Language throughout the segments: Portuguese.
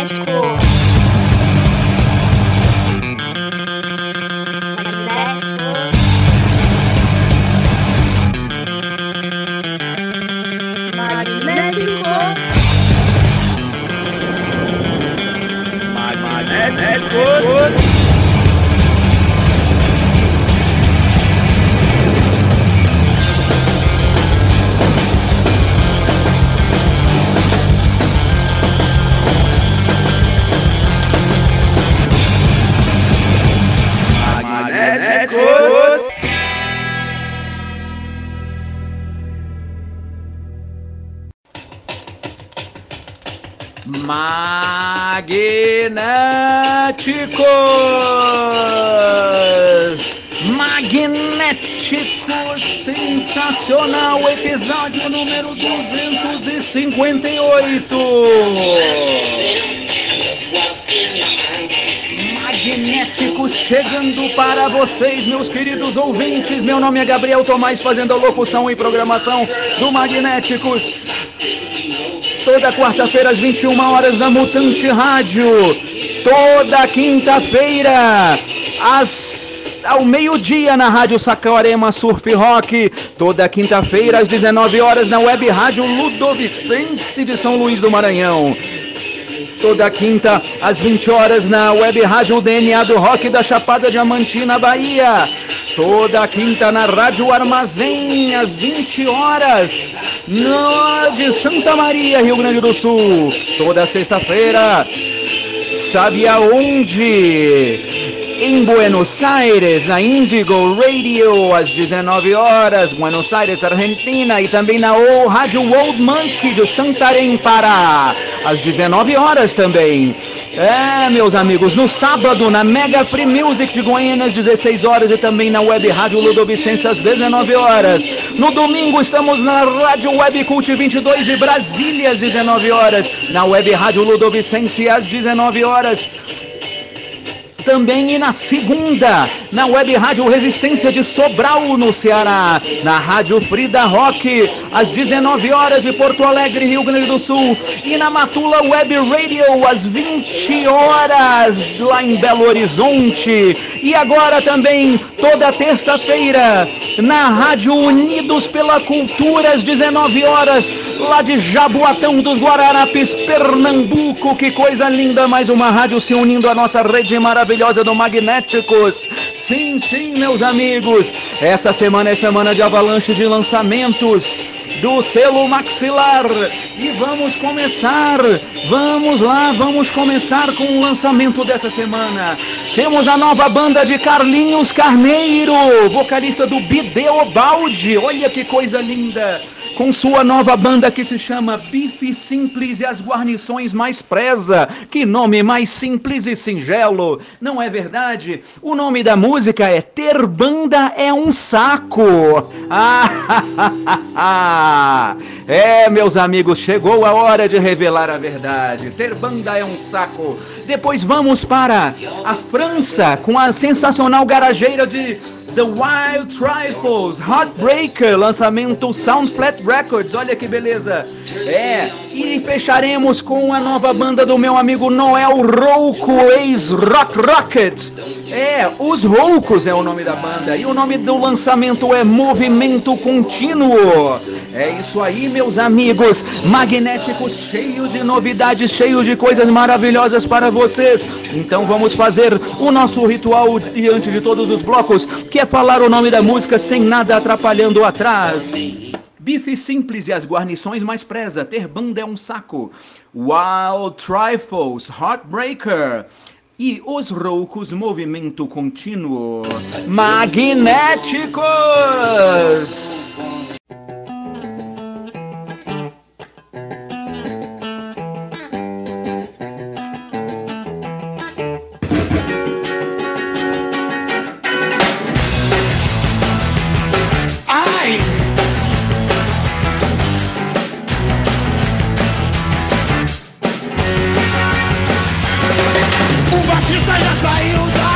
Magnético. Magnéticos! Magnéticos sensacional, episódio número 258. Magnéticos chegando para vocês, meus queridos ouvintes. Meu nome é Gabriel Tomás, fazendo a locução e programação do Magnéticos. Toda quarta-feira às 21 horas na Mutante Rádio. Toda quinta-feira às ao meio-dia na Rádio Saquarema Surf Rock. Toda quinta-feira às 19 horas na Web Rádio Ludovicense de São Luís do Maranhão. Toda quinta às 20 horas na Web Rádio DNA do Rock da Chapada Diamantina, Bahia. Toda quinta na Rádio Armazém às 20 horas no de Santa Maria, Rio Grande do Sul. Toda sexta-feira, sabe aonde? Em Buenos Aires, na Indigo Radio, às 19 horas, Buenos Aires, Argentina, e também na o Rádio World Monkey de Santarém, Pará, às 19 horas também. É, meus amigos, no sábado, na Mega Free Music de Goiânia, às 16 horas, e também na Web Rádio Ludovicense, às 19 horas. No domingo, estamos na Rádio Web Cult 22 de Brasília, às 19 horas, na Web Rádio Ludovicense, às 19 horas também e na segunda, na Web Rádio Resistência de Sobral, no Ceará, na Rádio Frida Rock, às 19 horas de Porto Alegre, Rio Grande do Sul, e na Matula Web Radio, às 20 horas, lá em Belo Horizonte. E agora também, toda terça-feira, na Rádio Unidos pela Cultura, às 19 horas, lá de Jaboatão dos Guararapes, Pernambuco. Que coisa linda, mais uma rádio se unindo à nossa rede maravilhosa do Magnéticos. Sim, sim, meus amigos, essa semana é semana de avalanche de lançamentos do selo Maxilar. E vamos começar, vamos lá, vamos começar com o lançamento dessa semana. Temos a nova banda de Carlinhos Carneiro, vocalista do Bideobaldi. Olha que coisa linda com sua nova banda que se chama Bife Simples e as Guarnições Mais Preza. Que nome mais simples e singelo, não é verdade? O nome da música é Ter Banda é um Saco. Ah, é, meus amigos, chegou a hora de revelar a verdade. Ter banda é um saco. Depois vamos para a França com a sensacional garageira de The Wild Trifles, Heartbreaker, lançamento Soundflat Records, olha que beleza. É, e fecharemos com a nova banda do meu amigo Noel Rouco, ex-Rock Rocket. É, Os Roucos é o nome da banda, e o nome do lançamento é Movimento Contínuo. É isso aí, meus amigos, magnéticos, cheio de novidades, cheio de coisas maravilhosas para vocês. Então vamos fazer o nosso ritual diante de todos os blocos, que é falar o nome da música sem nada atrapalhando atrás. Bife simples e as guarnições mais preza. Ter banda é um saco. Wild Trifles, Heartbreaker. E os roucos, movimento contínuo. Magnéticos! O baixista já saiu da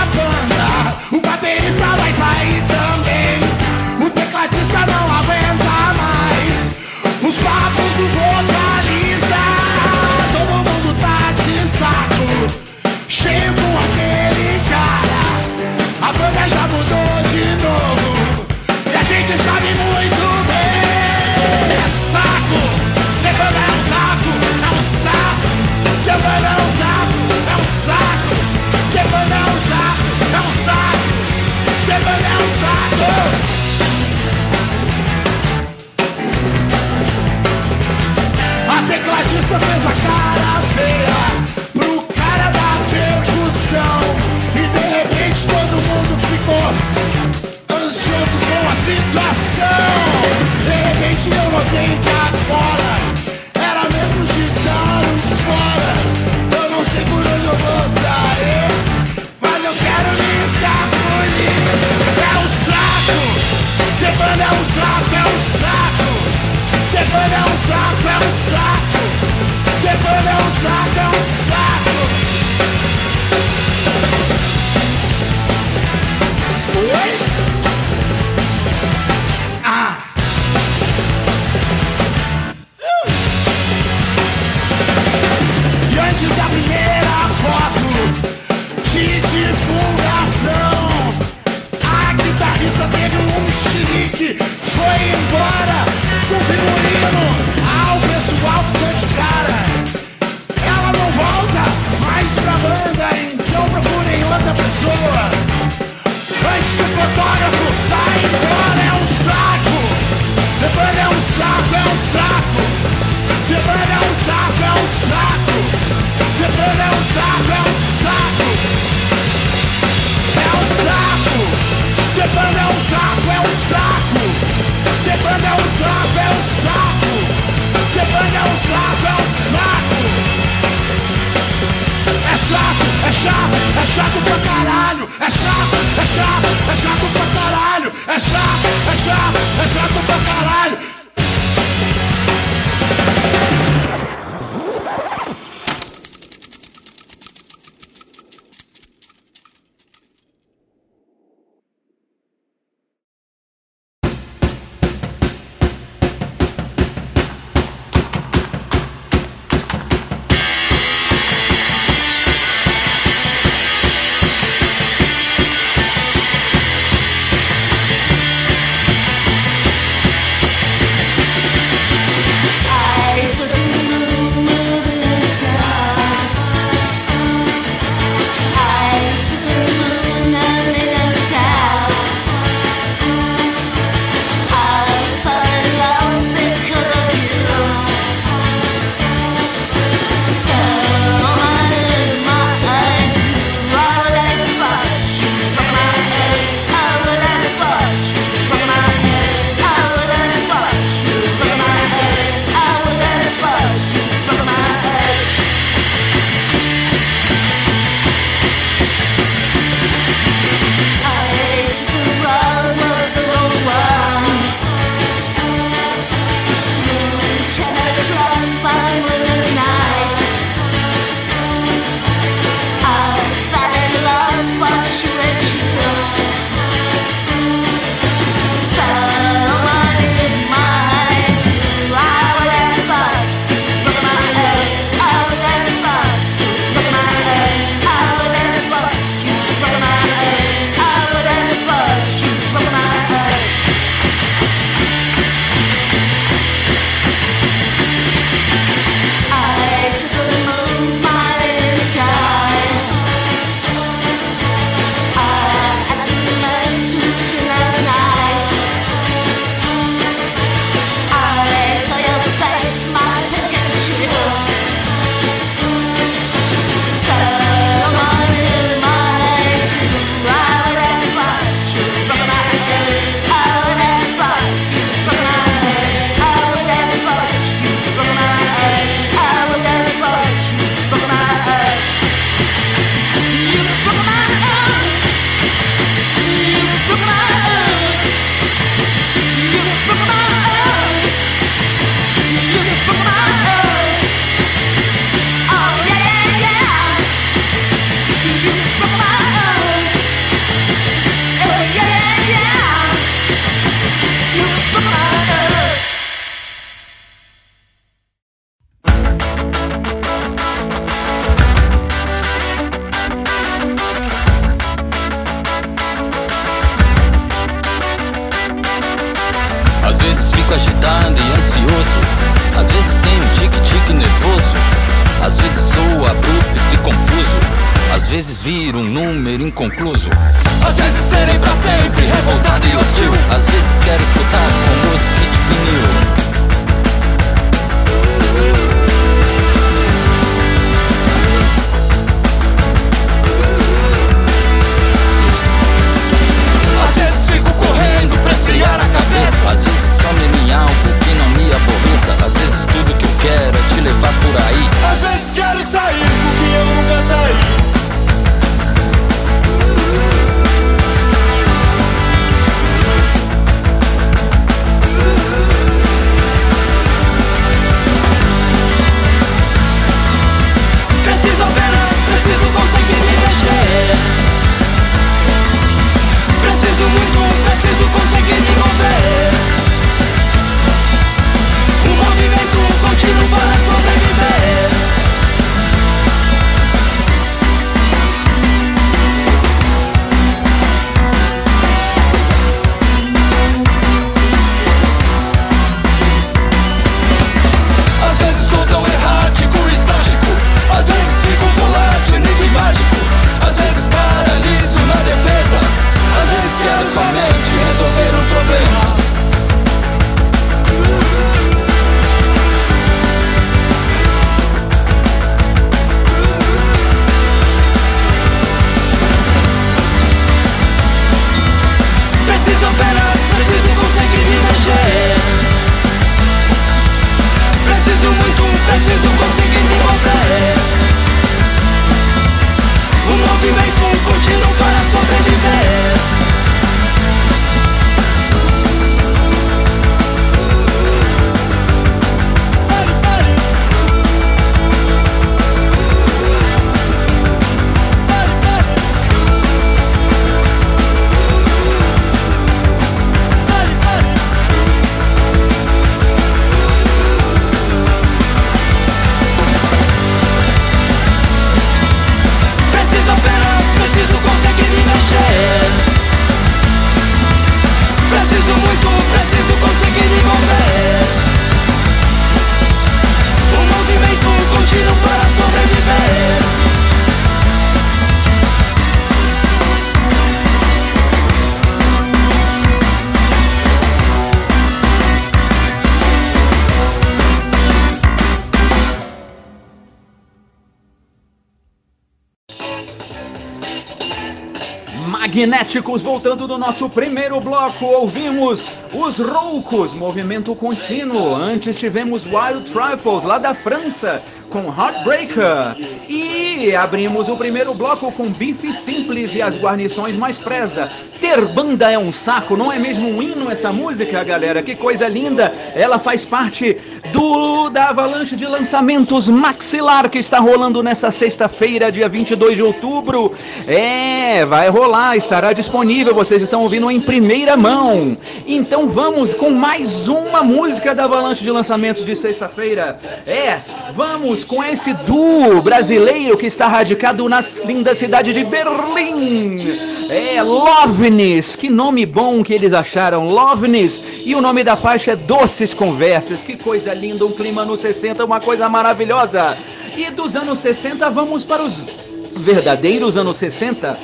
Magnéticos, voltando do nosso primeiro bloco, ouvimos Os Roucos, movimento contínuo. Antes tivemos Wild Trifles, lá da França, com Heartbreaker. E abrimos o primeiro bloco com Bife Simples e as guarnições mais preza. Ter banda é um saco, não é mesmo um hino essa música, galera? Que coisa linda! Ela faz parte do da avalanche de lançamentos Maxilar que está rolando nessa sexta-feira, dia 22 de outubro. É, vai rolar, estará disponível, vocês estão ouvindo em primeira mão. Então vamos com mais uma música da avalanche de lançamentos de sexta-feira. É, vamos com esse duo brasileiro que está radicado na linda cidade de Berlim. É Lovenis, que nome bom que eles acharam, Lovenis. E o nome da faixa é Doces Conversas. Que coisa linda, um clima nos 60, uma coisa maravilhosa. E dos anos 60 vamos para os verdadeiros anos 60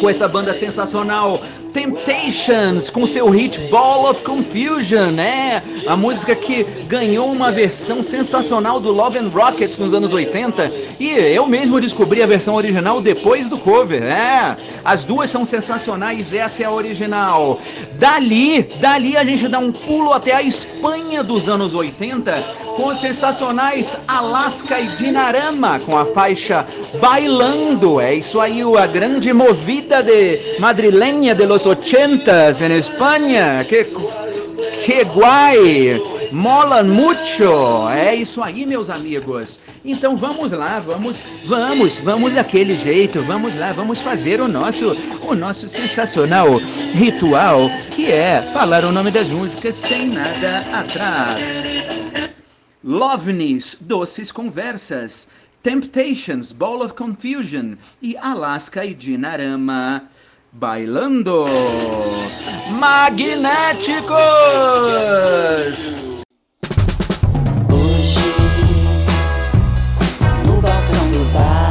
com essa banda sensacional Temptations com seu hit Ball of Confusion, né? A música que ganhou uma versão sensacional do Love and Rockets nos anos 80 e eu mesmo descobri a versão original depois do cover, né? As duas são sensacionais, essa é a original. Dali, dali a gente dá um pulo até a Espanha dos anos 80 com os sensacionais Alaska e Dinarama com a faixa Bailando. É isso aí, a grande movida de madrilenha de los ochentas en Espanha. Que, que guai! Molan mucho! É isso aí, meus amigos. Então vamos lá, vamos, vamos, vamos daquele jeito, vamos lá, vamos fazer o nosso, o nosso sensacional ritual, que é falar o nome das músicas sem nada atrás. Lovenis, Doces Conversas, Temptations, Ball of Confusion e Alaska e Dinarama. Bailando Magnéticos! Hoje, no balcão do bar,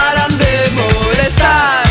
paran de molestar.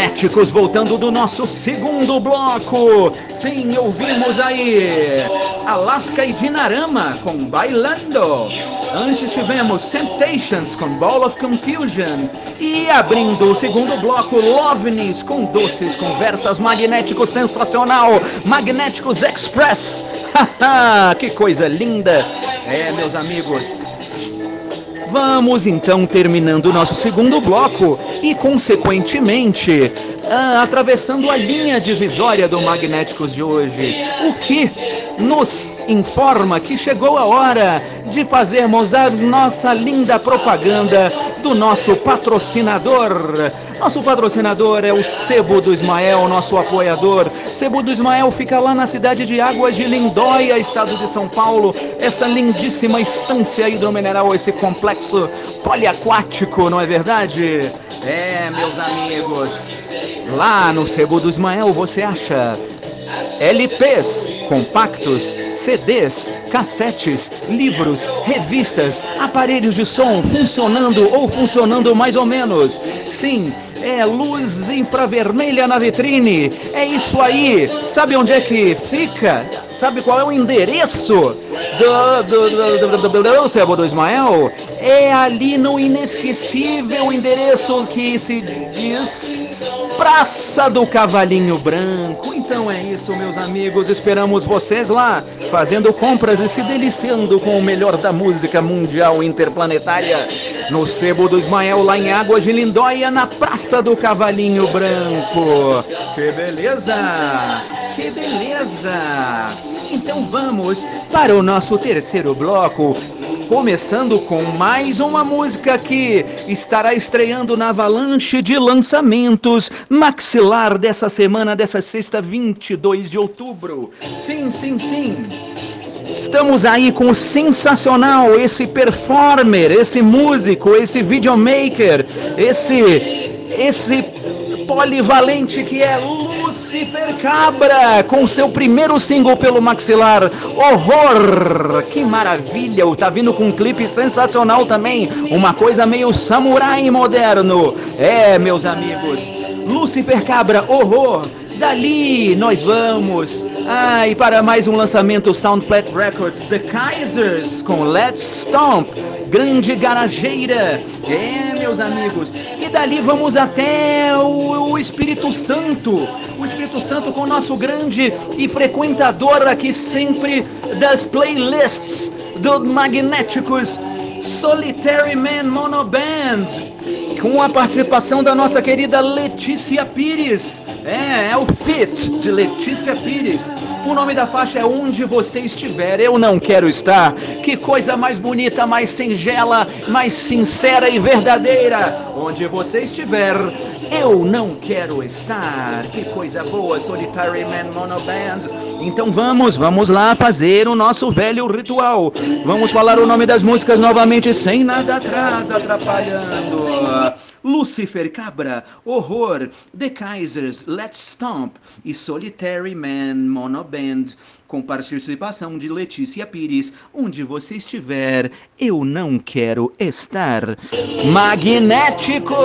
Magnéticos voltando do nosso segundo bloco. Sim, ouvimos aí Alaska e Dinarama com Bailando. Antes tivemos Temptations com Ball of Confusion. E abrindo o segundo bloco, Lovenis com doces conversas magnéticos sensacional. Magnéticos Express. Que coisa linda. É, meus amigos, Vamos então terminando o nosso segundo bloco e, consequentemente, ah, atravessando a linha divisória do Magnéticos de hoje, o que nos informa que chegou a hora de fazermos a nossa linda propaganda do nosso patrocinador. Nosso patrocinador é o Sebo do Ismael, nosso apoiador. Sebo do Ismael fica lá na cidade de Águas de Lindóia, estado de São Paulo. Essa lindíssima estância hidromineral, esse complexo poliaquático, não é verdade? É, meus amigos. Lá no Sebo do Ismael você acha LPs, compactos, CDs, cassetes, livros, revistas, aparelhos de som funcionando ou funcionando mais ou menos. Sim, é luz infravermelha na vitrine. É isso aí. Sabe onde é que fica? Sabe qual é o endereço do, do, do, do, do, do Sebo do Ismael? É ali no inesquecível endereço que se diz Praça do Cavalinho Branco. Então é isso, meus amigos. Esperamos vocês lá, fazendo compras e se deliciando com o melhor da música mundial interplanetária. No Sebo do Ismael, lá em Águas de Lindóia, na Praça do Cavalinho Branco. Que beleza! Que beleza! Então vamos para o nosso terceiro bloco, começando com mais uma música que estará estreando na avalanche de lançamentos maxilar dessa semana, dessa sexta 22 de outubro. Sim, sim, sim. Estamos aí com o sensacional, esse performer, esse músico, esse videomaker, esse esse polivalente que é Lucifer Cabra, com seu primeiro single pelo maxilar, Horror! Que maravilha! Tá vindo com um clipe sensacional também, uma coisa meio samurai moderno. É, meus amigos, Lucifer Cabra, Horror! Dali nós vamos. Ah, e para mais um lançamento Soundplat Records, The Kaisers com Let's Stomp, grande garageira. É, meus amigos. E dali vamos até o, o Espírito Santo. O Espírito Santo com o nosso grande e frequentador aqui sempre das playlists do Magnéticos Solitary Man Monoband, com a participação da nossa querida Letícia Pires. É, é o Fit de Letícia Pires. O nome da faixa é Onde Você Estiver, Eu Não Quero Estar. Que coisa mais bonita, mais singela, mais sincera e verdadeira. Onde você estiver, eu não quero estar. Que coisa boa, Solitary Man Monoband. Então vamos, vamos lá fazer o nosso velho ritual. Vamos falar o nome das músicas novamente sem nada atrás atrapalhando. Lucifer Cabra, Horror, The Kaisers, Let's Stomp e Solitary Man Monoband, com participação de Letícia Pires. Onde você estiver, eu não quero estar. Magnéticos!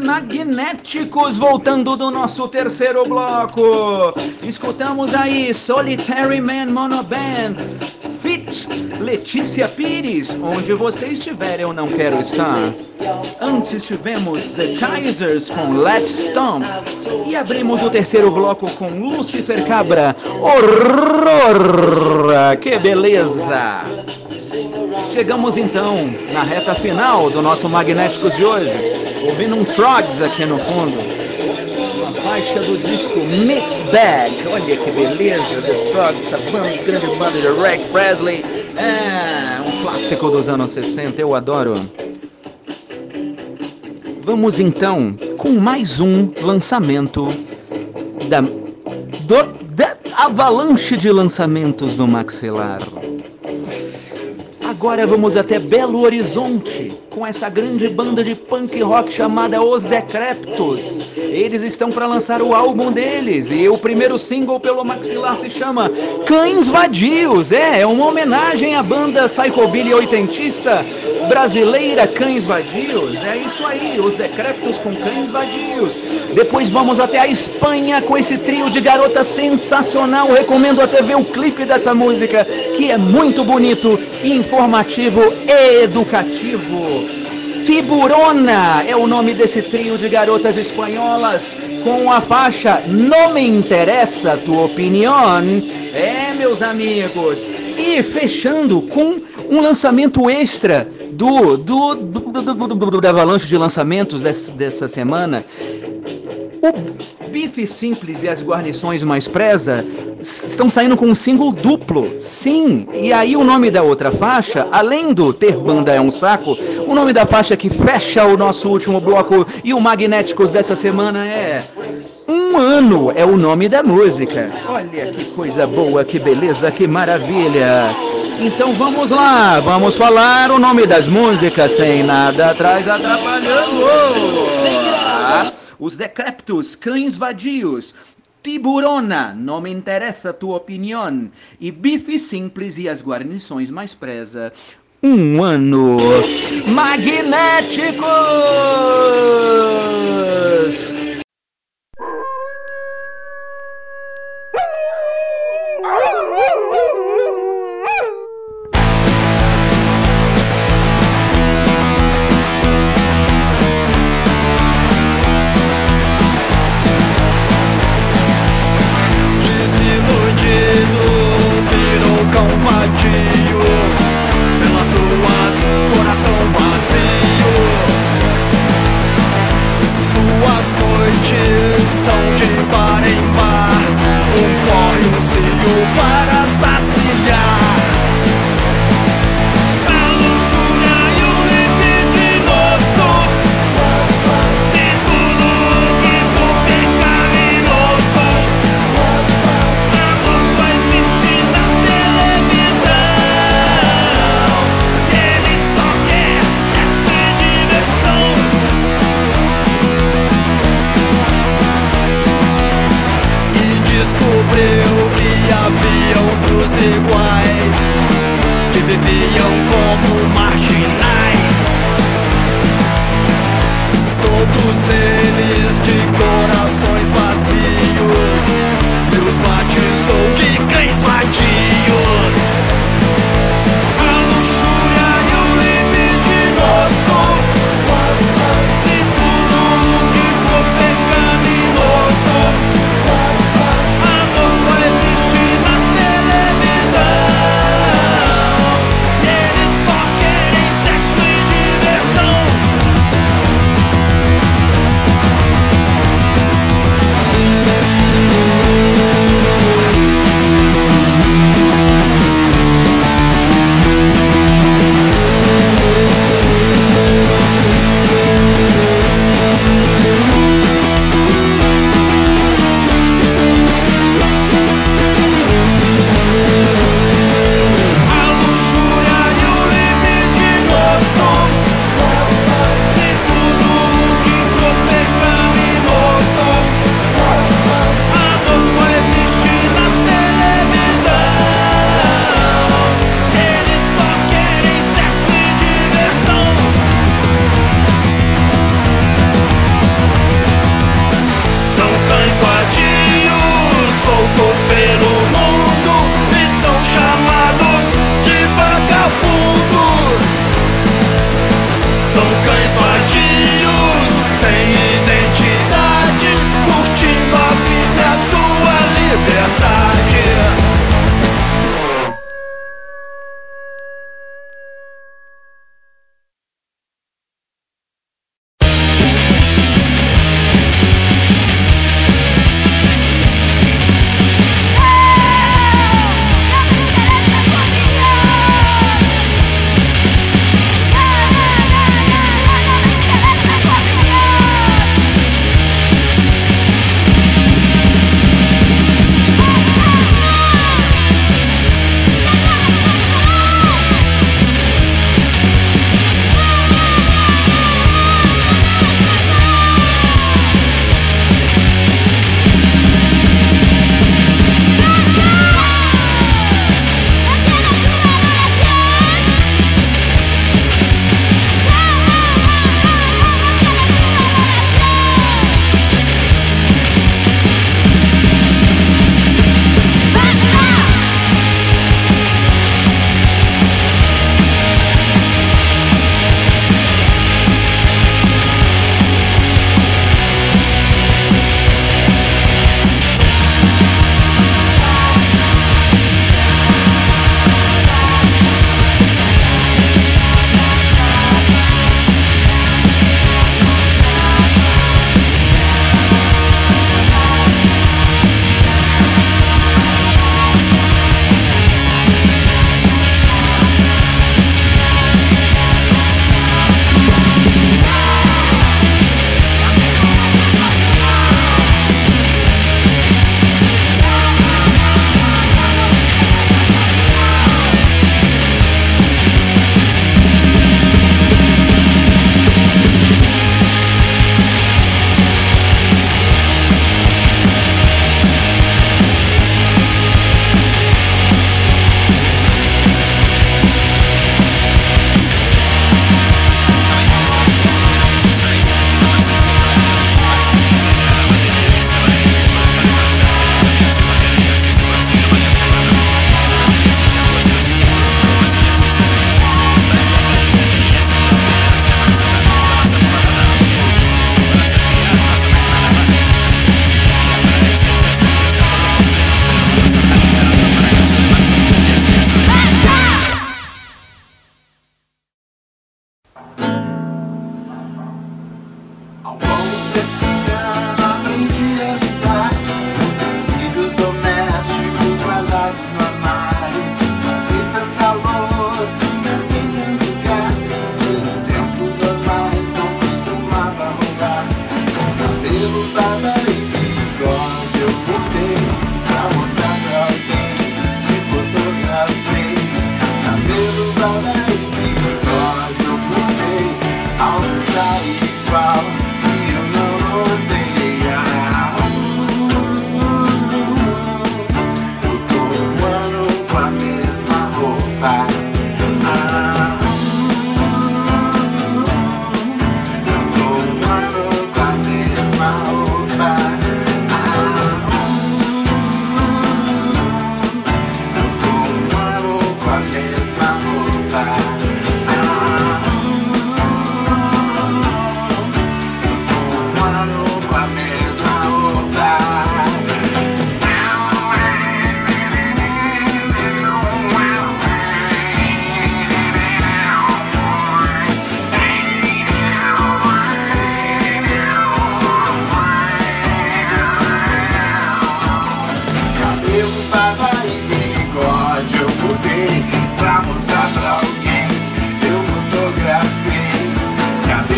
Magnéticos, voltando do nosso terceiro bloco. Escutamos aí Solitary Man Monoband, Fit, Letícia Pires, onde você estiver eu não quero estar. Antes tivemos The Kaisers com Let's Stomp e abrimos o terceiro bloco com Lucifer Cabra, Horror! Que beleza! Chegamos então na reta final do nosso Magnéticos de hoje, ouvindo um Trogs aqui no fundo. Uma faixa do disco Mixed Bag. Olha que beleza, The Trogs, essa banda, grande banda de Rick Presley. É um clássico dos anos 60, eu adoro. Vamos então com mais um lançamento da, do- da avalanche de lançamentos do Maxilar. Agora vamos até Belo Horizonte com essa grande banda de punk rock chamada Os Decreptos. Eles estão para lançar o álbum deles e o primeiro single pelo maxilar se chama Cães Vadios. É, é uma homenagem à banda psychobilly oitentista brasileira Cães Vadios. É isso aí, Os Decreptos com Cães Vadios. Depois vamos até a Espanha com esse trio de garotas sensacional. Recomendo até ver o clipe dessa música, que é muito bonito, informativo e educativo. Tiburona é o nome desse trio de garotas espanholas com a faixa Não me interessa tua opinião. É, meus amigos. E fechando com um lançamento extra do do, do, do, do, avalanche de lançamentos dessa, dessa semana. O Bife Simples e as Guarnições Mais Preza estão saindo com um single duplo. Sim, e aí o nome da outra faixa, além do Ter Banda é um Saco, o nome da faixa que fecha o nosso último bloco e o Magnéticos dessa semana é. Um ano é o nome da música. Olha que coisa boa, que beleza, que maravilha. Então vamos lá, vamos falar o nome das músicas sem nada atrás atrapalhando. Os Decreptos, Cães Vadios, Tiburona, não me interessa tua opinião. E Bife Simples e as Guarnições Mais Preza. Um ano. Magnéticos! Coração vazio. Suas noites são de bar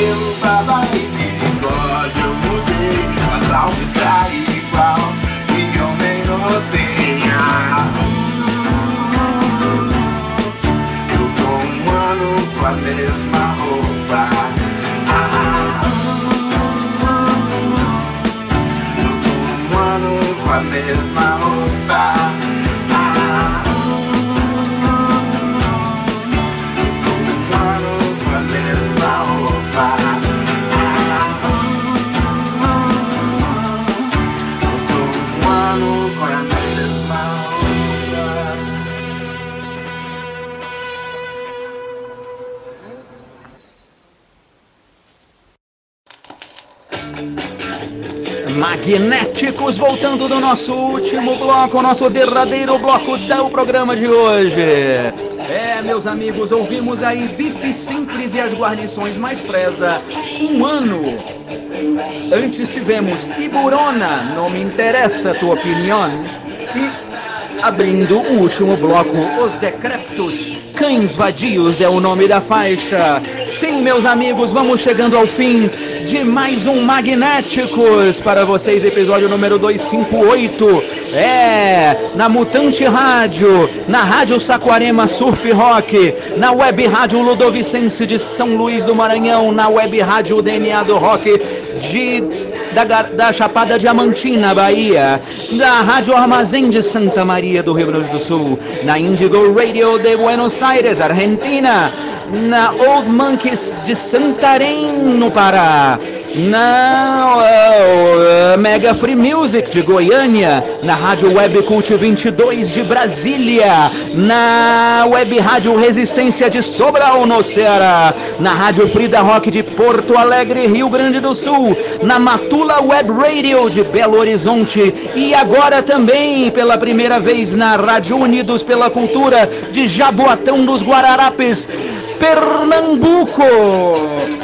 Cabelo, barba Magnéticos voltando no nosso último bloco, nosso derradeiro bloco do programa de hoje. É, meus amigos, ouvimos aí Bife Simples e as Guarnições Mais Preza, um ano. Antes tivemos Tiburona, não me interessa a tua opinião. Abrindo o último bloco, Os Decreptos, Cães Vadios é o nome da faixa. Sim, meus amigos, vamos chegando ao fim de mais um Magnéticos para vocês, episódio número 258. É, na Mutante Rádio, na Rádio Saquarema Surf Rock, na Web Rádio Ludovicense de São Luís do Maranhão, na Web Rádio DNA do Rock de da, da Chapada Diamantina, Bahia, da Rádio Armazém de Santa Maria do Rio Grande do Sul, na Indigo Radio de Buenos Aires, Argentina, na Old Monkeys de Santarém, no Pará, na uh, Mega Free Music de Goiânia, na Rádio Web Cult 22 de Brasília, na Web Rádio Resistência de Sobral, no Ceará, na Rádio Frida Rock de Porto Alegre, Rio Grande do Sul, na Matula Web Radio de Belo Horizonte e agora também pela primeira vez na Rádio Unidos pela Cultura de Jaboatão dos Guararapes. Pernambuco.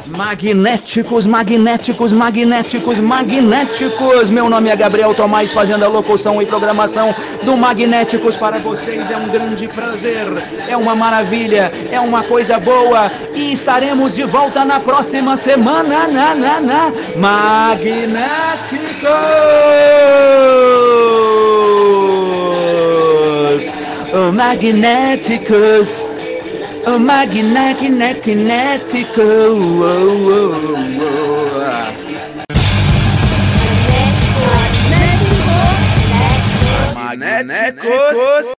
Magnéticos, magnéticos, magnéticos, magnéticos. Meu nome é Gabriel Tomás, fazendo a locução e programação do Magnéticos para vocês. É um grande prazer, é uma maravilha, é uma coisa boa. E estaremos de volta na próxima semana. Na, na, na. Magnéticos. Magnéticos. Oh, magnético. Oh, oh, oh. Magnéticos. Magnéticos. Magnéticos.